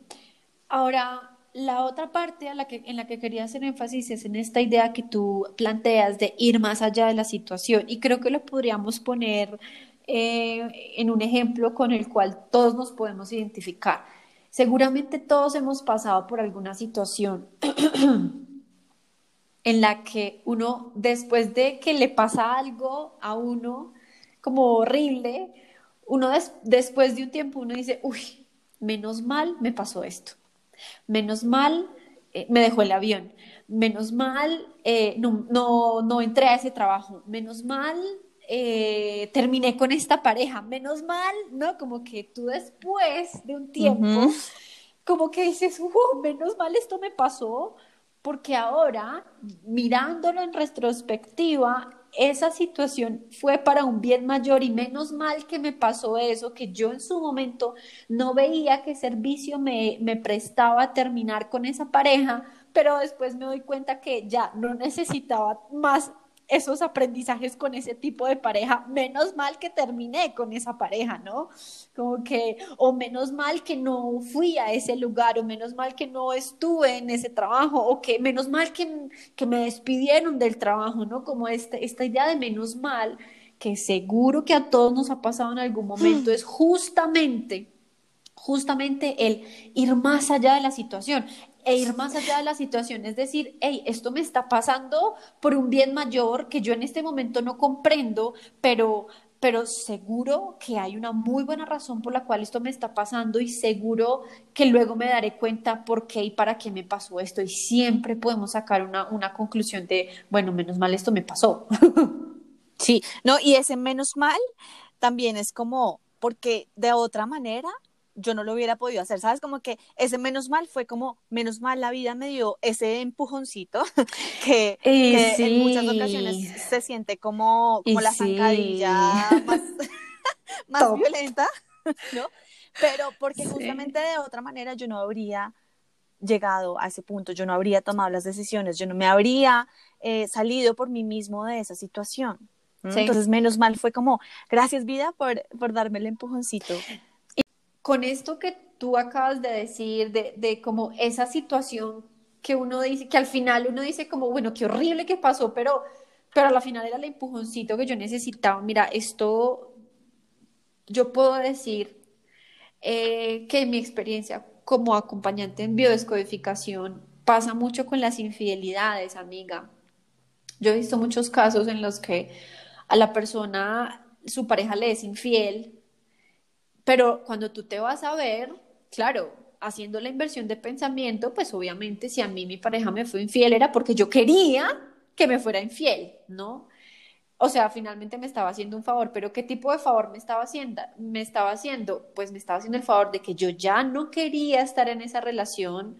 Ahora, la otra parte a la que, en la que quería hacer énfasis es en esta idea que tú planteas de ir más allá de la situación y creo que lo podríamos poner eh, en un ejemplo con el cual todos nos podemos identificar. Seguramente todos hemos pasado por alguna situación en la que uno, después de que le pasa algo a uno como horrible, uno después de un tiempo uno dice, uy, menos mal me pasó esto, menos mal eh, me dejó el avión, menos mal eh, no, no, no, entré a ese trabajo, menos mal eh, terminé con esta pareja, menos mal, ¿no? Como que tú después de un tiempo, como que dices, uh, menos mal esto me pasó, porque ahora, mirándolo en retrospectiva, esa situación fue para un bien mayor y menos mal que me pasó eso, que yo en su momento no veía qué servicio me, me prestaba a terminar con esa pareja, pero después me doy cuenta que ya no necesitaba más esos aprendizajes con ese tipo de pareja, menos mal que terminé con esa pareja, ¿no? Como que, o menos mal que no fui a ese lugar, o menos mal que no estuve en ese trabajo, o que menos mal que, que me despidieron del trabajo, ¿no? Como este, esta idea de menos mal, que seguro que a todos nos ha pasado en algún momento, es justamente justamente el ir más allá de la situación e ir más allá de la situación, es decir, hey, esto me está pasando por un bien mayor que yo en este momento no comprendo, pero, pero seguro que hay una muy buena razón por la cual esto me está pasando y seguro que luego me daré cuenta por qué y para qué me pasó esto y siempre podemos sacar una, una conclusión de, bueno, menos mal esto me pasó.
Sí, no, y ese menos mal también es como, porque de otra manera yo no lo hubiera podido hacer, ¿sabes? Como que ese menos mal fue como, menos mal la vida me dio ese empujoncito que, en muchas ocasiones se siente como, como la zancadilla más, violenta, ¿no? Pero porque justamente de otra manera yo no habría llegado a ese punto, yo no habría tomado las decisiones, yo no me habría eh, salido por mí mismo de esa situación. Entonces, menos mal fue como, gracias vida por, por darme el empujoncito
con esto que tú acabas de decir, de, como esa situación que uno dice, que al final uno dice como, bueno, qué horrible que pasó, pero, pero a la final era el empujoncito que yo necesitaba. Mira, esto yo puedo decir eh, que mi experiencia como acompañante en biodescodificación pasa mucho con las infidelidades, amiga. Yo he visto muchos casos en los que a la persona, su pareja le es infiel pero cuando tú te vas a ver, claro, haciendo la inversión de pensamiento, pues obviamente si a mí mi pareja me fue infiel era porque yo quería que me fuera infiel, ¿no? O sea, finalmente me estaba haciendo un favor, pero ¿qué tipo de favor me estaba haciendo? Me estaba haciendo, pues me estaba haciendo el favor de que yo ya no quería estar en esa relación,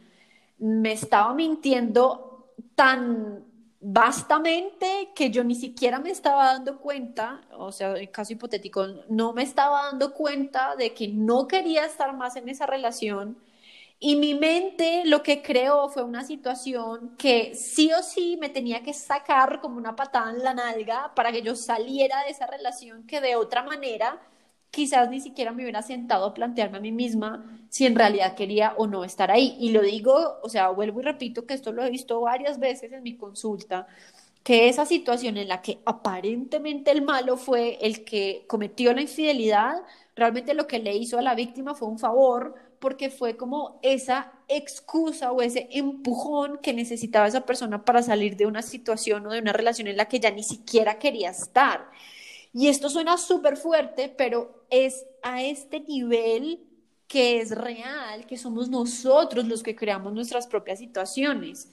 me estaba mintiendo tan vastamente que yo ni siquiera me estaba dando cuenta, o sea, en caso hipotético, no me estaba dando cuenta de que no quería estar más en esa relación. Y mi mente lo que creó fue una situación que sí o sí me tenía que sacar como una patada en la nalga para que yo saliera de esa relación que de otra manera quizás ni siquiera me hubiera sentado a plantearme a mí misma si en realidad quería o no estar ahí. Y lo digo, o sea, vuelvo y repito que esto lo he visto varias veces en mi consulta, que esa situación en la que aparentemente el malo fue el que cometió la infidelidad, realmente lo que le hizo a la víctima fue un favor, porque fue como esa excusa o ese empujón que necesitaba esa persona para salir de una situación o de una relación en la que ya ni siquiera quería estar. Y esto suena súper fuerte, pero es a este nivel que es real, que somos nosotros los que creamos nuestras propias situaciones.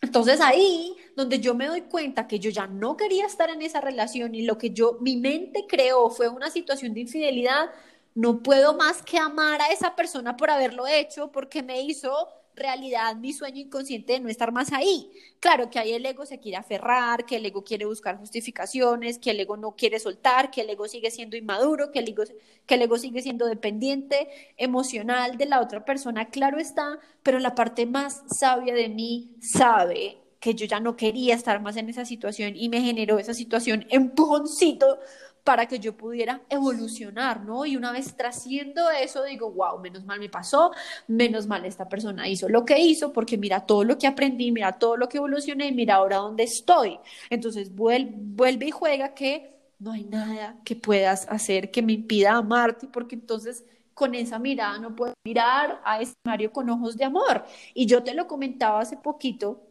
Entonces ahí, donde yo me doy cuenta que yo ya no quería estar en esa relación y lo que yo, mi mente creó fue una situación de infidelidad, no puedo más que amar a esa persona por haberlo hecho, porque me hizo realidad mi sueño inconsciente de no estar más ahí. Claro que ahí el ego se quiere aferrar, que el ego quiere buscar justificaciones, que el ego no quiere soltar, que el ego sigue siendo inmaduro, que el ego, que el ego sigue siendo dependiente emocional de la otra persona, claro está, pero la parte más sabia de mí sabe que yo ya no quería estar más en esa situación y me generó esa situación empujoncito para que yo pudiera evolucionar, ¿no? Y una vez trasciendo eso, digo, wow, menos mal me pasó, menos mal esta persona hizo lo que hizo, porque mira todo lo que aprendí, mira todo lo que evolucioné, mira ahora dónde estoy. Entonces vuelve, y juega que no hay nada que puedas hacer que me impida amarte, porque entonces con esa mirada no puedo mirar a este Mario con ojos de amor. Y yo te lo comentaba hace poquito,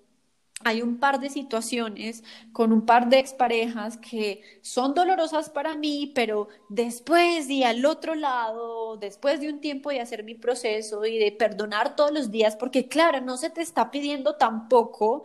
hay un par de situaciones con un par de exparejas que son dolorosas para mí, pero después y al otro lado, después de un tiempo de hacer mi proceso y de perdonar todos los días, porque claro, no se te está pidiendo tampoco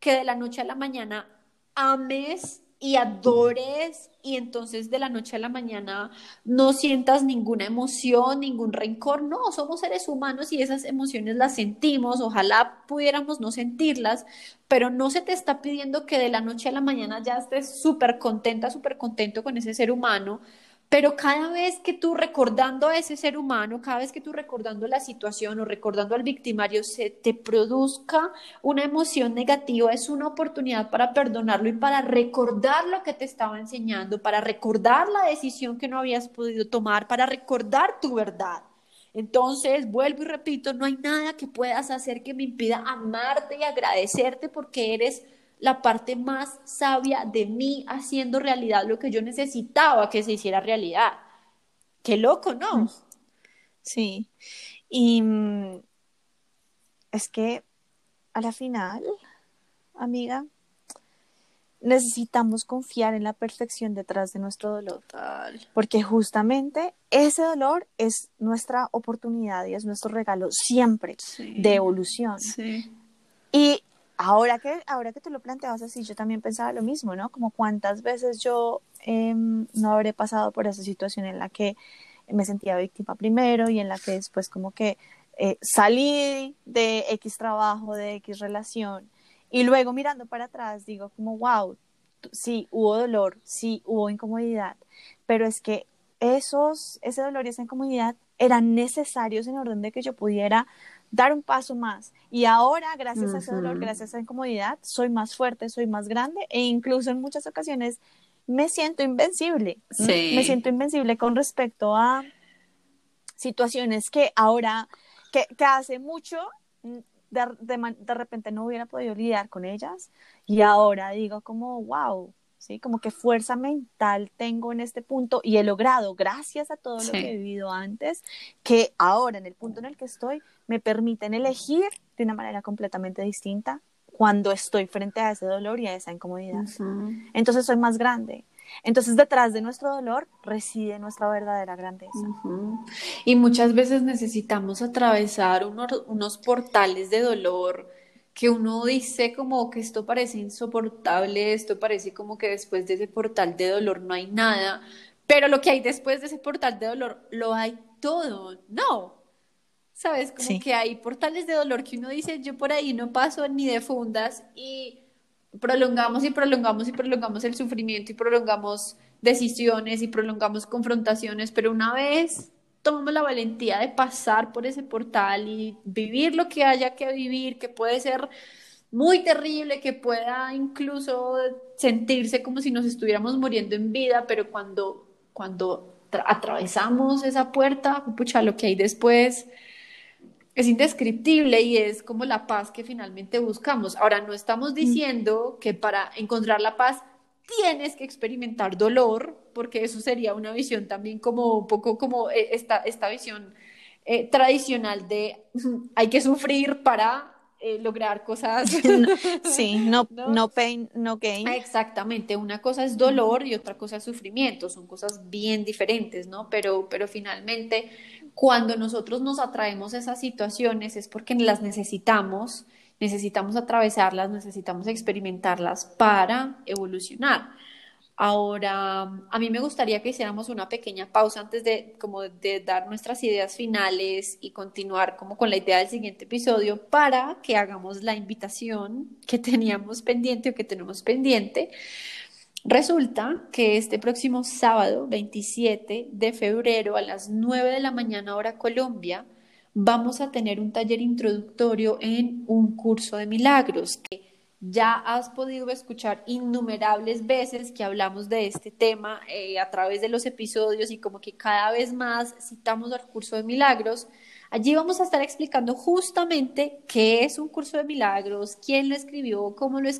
que de la noche a la mañana ames y adores y entonces de la noche a la mañana no sientas ninguna emoción, ningún rencor. No, somos seres humanos y esas emociones las sentimos. Ojalá pudiéramos no sentirlas, pero no se te está pidiendo que de la noche a la mañana ya estés súper contenta, súper contento con ese ser humano pero cada vez que tú recordando a ese ser humano, cada vez que tú recordando la situación o recordando al victimario se te produzca una emoción negativa, es una oportunidad para perdonarlo y para recordar lo que te estaba enseñando, para recordar la decisión que no habías podido tomar, para recordar tu verdad. Entonces, vuelvo y repito, no hay nada que puedas hacer que me impida amarte y agradecerte porque eres la parte más sabia de mí haciendo realidad lo que yo necesitaba que se hiciera realidad. Qué loco, ¿no? Mm.
Sí. Y mm, es que a la final, amiga, necesitamos confiar en la perfección detrás de nuestro dolor. Porque justamente ese dolor es nuestra oportunidad y es nuestro regalo siempre de evolución. Sí. Y Ahora que, ahora que tú lo planteabas así, yo también pensaba lo mismo, ¿no? Como cuántas veces yo em, no habré pasado por esa situación en la que me sentía víctima primero y en la que después como que eh, salí de X trabajo, de X relación y luego mirando para atrás digo como, wow, sí, hubo dolor, sí, hubo incomodidad, pero es que esos, ese dolor y esa incomodidad eran necesarios en orden de que yo pudiera dar un paso más. Y ahora, gracias a ese dolor, gracias a esa incomodidad, soy más fuerte, soy más grande e incluso en muchas ocasiones me siento invencible. Me siento invencible con respecto a situaciones que ahora, que, que hace mucho mm, de, de, de, repente no hubiera podido lidiar con ellas y ahora digo como, wow, ¿sí? Como que fuerza mental tengo en este punto y he logrado, gracias a todo lo que he vivido antes, que ahora en el punto en el que estoy, me permiten elegir de una manera completamente distinta cuando estoy frente a ese dolor y a esa incomodidad. Entonces soy más grande. Entonces detrás de nuestro dolor reside nuestra verdadera grandeza.
Y muchas veces necesitamos atravesar unos portales de dolor que uno dice como que esto parece insoportable, esto parece como que después de ese portal de dolor no hay nada, pero lo que hay después de ese portal de dolor lo hay todo, no. ¿Sabes? Como que hay portales de dolor que uno dice, yo por ahí no paso ni de fundas y prolongamos y prolongamos y prolongamos el sufrimiento y prolongamos decisiones y prolongamos confrontaciones, pero una vez tomamos la valentía de pasar por ese portal y vivir lo que haya que vivir, que puede ser muy terrible, que pueda incluso sentirse como si nos estuviéramos muriendo en vida, pero cuando, cuando atravesamos esa puerta, pucha, lo que hay después es indescriptible y es como la paz que finalmente buscamos. Ahora, no estamos diciendo que para encontrar la paz tienes que experimentar dolor, porque eso sería una visión también como un poco como eh, esta, esta visión eh, tradicional de hay que sufrir para eh, lograr cosas.
sí, no, no, pain, no gain.
Exactamente, una cosa es dolor y otra cosa es sufrimiento, son cosas bien diferentes, ¿no? Pero, pero finalmente, cuando nosotros nos atraemos a esas situaciones es porque las necesitamos necesitamos atravesarlas, necesitamos experimentarlas para evolucionar. Ahora, a mí me gustaría que hiciéramos una pequeña pausa antes de, como de dar nuestras ideas finales y continuar como con la idea del siguiente episodio para que hagamos la invitación que teníamos pendiente o que tenemos pendiente. Resulta que este próximo sábado, 27 de febrero, a las 9 de la mañana hora Colombia, vamos a tener un taller introductorio en un curso de milagros que ya has podido escuchar innumerables veces que hablamos de este tema eh, a través de los episodios y como que cada vez más citamos al curso de milagros. Allí vamos a estar explicando justamente qué es un curso de milagros, quién lo escribió, cómo, lo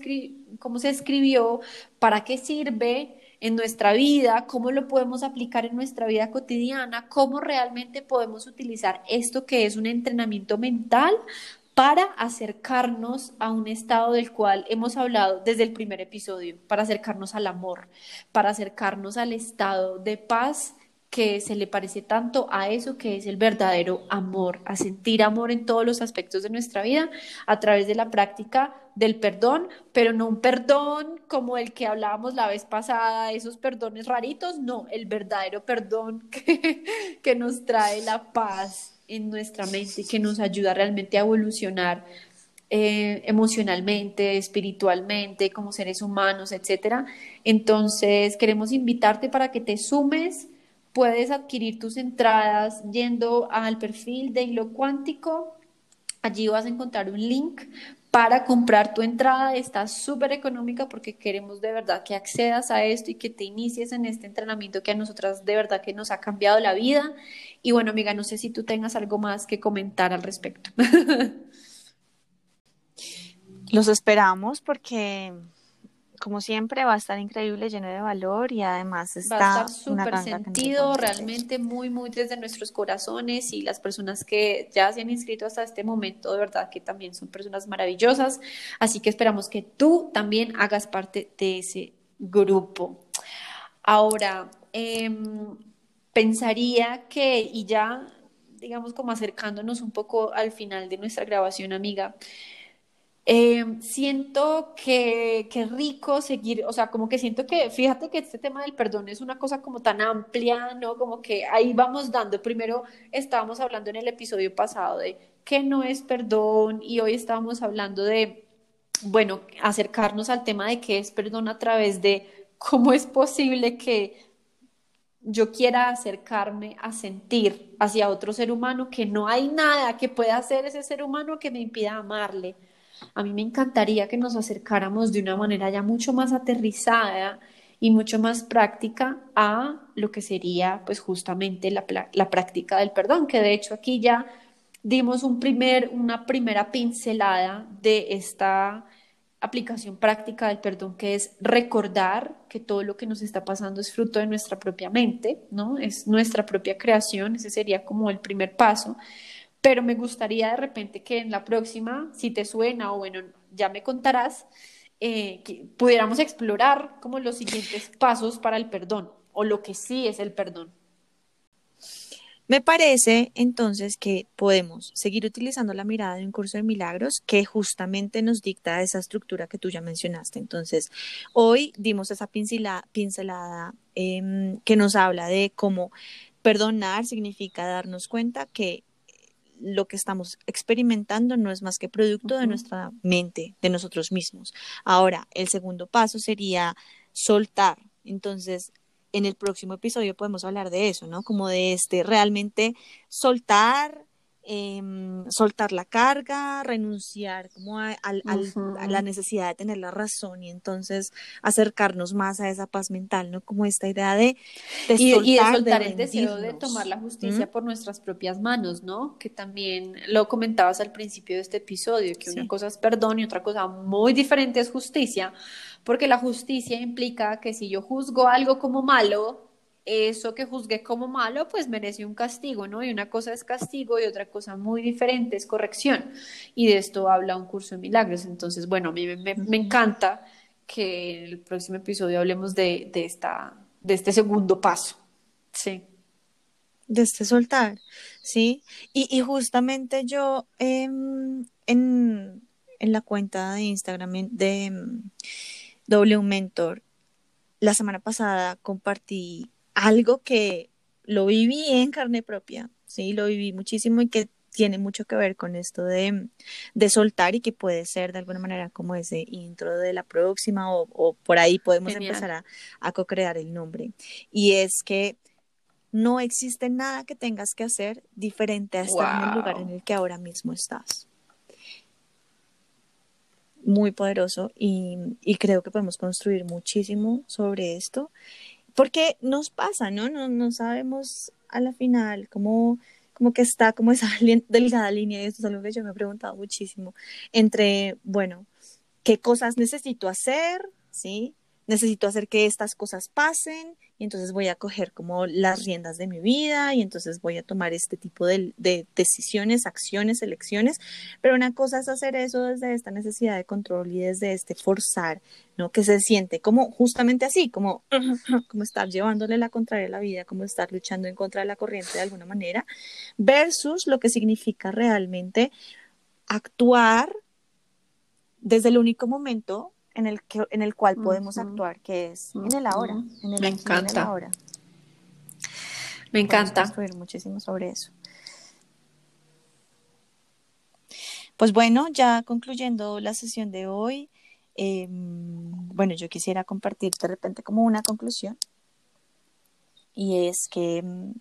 cómo se escribió, para qué sirve en nuestra vida, cómo lo podemos aplicar en nuestra vida cotidiana, cómo realmente podemos utilizar esto que es un entrenamiento mental para acercarnos a un estado del cual hemos hablado desde el primer episodio, para acercarnos al amor, para acercarnos al estado de paz que se le parece tanto a eso que es el verdadero amor, a sentir amor en todos los aspectos de nuestra vida a través de la práctica del perdón, pero no un perdón como el que hablábamos la vez pasada, esos perdones raritos, no, el verdadero perdón que, que nos trae la paz en nuestra mente que nos ayuda realmente a evolucionar eh, emocionalmente, espiritualmente, como seres humanos, etcétera. Entonces, queremos invitarte para que te sumes puedes adquirir tus entradas yendo al perfil de Hilo Cuántico. Allí vas a encontrar un link para comprar tu entrada. Está súper económica porque queremos de verdad que accedas a esto y que te inicies en este entrenamiento que a nosotras de verdad que nos ha cambiado la vida. Y bueno, amiga, no sé si tú tengas algo más que comentar al respecto.
Los esperamos porque como siempre, va a estar increíble, lleno de valor y además está.
Va a estar súper sentido, realmente muy, muy desde nuestros corazones y las personas que ya se han inscrito hasta este momento, de verdad que también son personas maravillosas. Así que esperamos que tú también hagas parte de ese grupo. Ahora, em, pensaría que, y ya, digamos, como acercándonos un poco al final de nuestra grabación, amiga, eh, siento que, que rico seguir, o sea, como que siento que, fíjate que este tema del perdón es una cosa como tan amplia, ¿no? Como que ahí vamos dando. Primero estábamos hablando en el episodio pasado de qué no es perdón y hoy estábamos hablando de, bueno, acercarnos al tema de qué es perdón a través de cómo es posible que yo quiera acercarme a sentir hacia otro ser humano que no hay nada que pueda hacer ese ser humano que me impida amarle a mí me encantaría que nos acercáramos de una manera ya mucho más aterrizada y mucho más práctica a lo que sería pues justamente la, la práctica del perdón, que de hecho aquí ya dimos un primer, una primera pincelada de esta aplicación práctica del perdón, que es recordar que todo lo que nos está pasando es fruto de nuestra propia mente, ¿no? Es nuestra propia creación, ese sería como el primer paso pero me gustaría de repente que en la próxima, si te suena o bueno, ya me contarás, eh, que pudiéramos explorar como los siguientes pasos para el perdón o lo que sí es el perdón.
Me parece entonces que podemos seguir utilizando la mirada de un curso de milagros que justamente nos dicta esa estructura que tú ya mencionaste. Entonces, hoy dimos esa pincelada, em, que nos habla de cómo perdonar significa darnos cuenta que lo que estamos experimentando no es más que producto de nuestra mente, de nosotros mismos. Ahora, el segundo paso sería soltar. Entonces, en el próximo episodio podemos hablar de eso, ¿no? Como de este realmente soltar Em, soltar la carga, renunciar como a, la necesidad de tener la razón y entonces acercarnos más a esa paz mental, ¿no? Como esta idea de,
y, soltar, el deseo de tomar la justicia por nuestras propias manos, ¿no? Que también lo comentabas al principio de este episodio, que una cosa es perdón y otra cosa muy diferente es justicia, porque la justicia implica que si yo juzgo algo como malo, eso que juzgué como malo, pues merece un castigo, ¿no? Y una cosa es castigo y otra cosa muy diferente es corrección. Y de esto habla un curso de milagros. Entonces, bueno, a mí me, encanta que en el próximo episodio hablemos de, esta, de este segundo paso. Sí.
De este soltar, sí. Y, justamente yo em, en, en, la cuenta de Instagram de em, W Mentor, la semana pasada compartí algo que lo viví en carne propia, sí, lo viví muchísimo y que tiene mucho que ver con esto de, soltar y que puede ser de alguna manera como ese intro de la próxima o, por ahí podemos empezar a, a co-crear el nombre. Y es que no existe nada que tengas que hacer diferente a estar en el lugar en el que ahora mismo estás. Muy poderoso y, y creo que podemos construir muchísimo sobre esto porque nos pasa, ¿no? No, no sabemos a la final cómo, como que está como esa delgada línea, y esto es algo que yo me he preguntado muchísimo, entre, bueno, qué cosas necesito hacer, ¿sí? Necesito hacer que estas cosas pasen, y entonces voy a coger como las riendas de mi vida y entonces voy a tomar este tipo de, de, decisiones, acciones, elecciones, pero una cosa es hacer eso desde esta necesidad de control y desde este forzar, ¿no? Que se siente como justamente así, como, como estar llevándole la contraria a la vida, como estar luchando en contra de la corriente de alguna manera, versus lo que significa realmente actuar desde el único momento en el, que, en el cual podemos actuar, que es en el ahora, en el
Me encanta. Me encanta.
construir muchísimo sobre eso. Pues bueno, ya concluyendo la sesión de hoy, em, bueno, yo quisiera compartir de repente como una conclusión y es que em,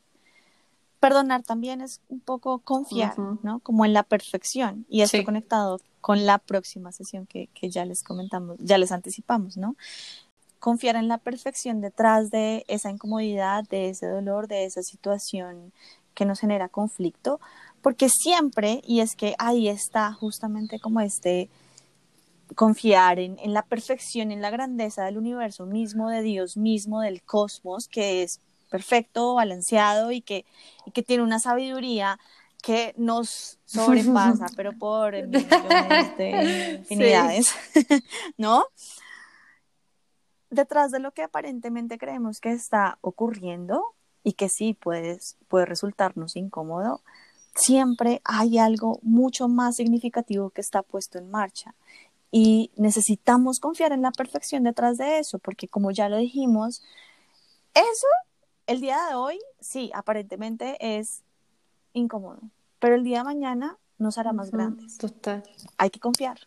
perdonar también es un poco confiar, ¿no? Como en la perfección y esto conectado con la próxima sesión que, ya les comentamos, ya les anticipamos, ¿no? Confiar en la perfección detrás de esa incomodidad, de ese dolor, de esa situación que nos genera conflicto, porque siempre, y es que ahí está justamente como este confiar en, en la perfección, en la grandeza del universo mismo, de Dios mismo, del cosmos, que es perfecto, balanceado y que, y que tiene una sabiduría que nos sobrepasa, pero por millones de infinidades, ¿no? Detrás de lo que aparentemente creemos que está ocurriendo y que sí puede, puede resultarnos incómodo, siempre hay algo mucho más significativo que está puesto en marcha. Y necesitamos confiar en la perfección detrás de eso, porque como ya lo dijimos, eso el día de hoy, sí, aparentemente es incómodo, pero el día de mañana nos hará más grandes.
Total.
Hay que confiar.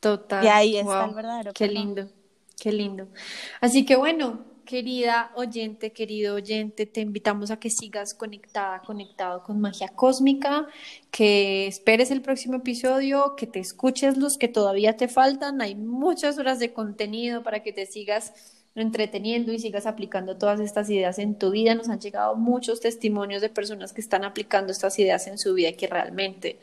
Total.
Y ahí está el verdadero.
Qué lindo, qué lindo. Así que bueno, querida oyente, querido oyente, te invitamos a que sigas conectada, conectado con Magia Cósmica, que esperes el próximo episodio, que te escuches los que todavía te faltan. Hay muchas horas de contenido para que te sigas entreteniendo y sigas aplicando todas estas ideas en tu vida. Nos han llegado muchos testimonios de personas que están aplicando estas ideas en su vida que realmente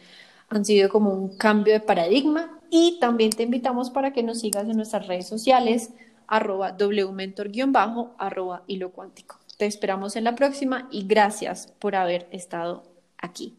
han sido como un cambio de paradigma. Y también te invitamos para que nos sigas en nuestras redes sociales, arroba wmentor-bajo, arroba hilo cuántico. Te esperamos en la próxima y gracias por haber estado aquí.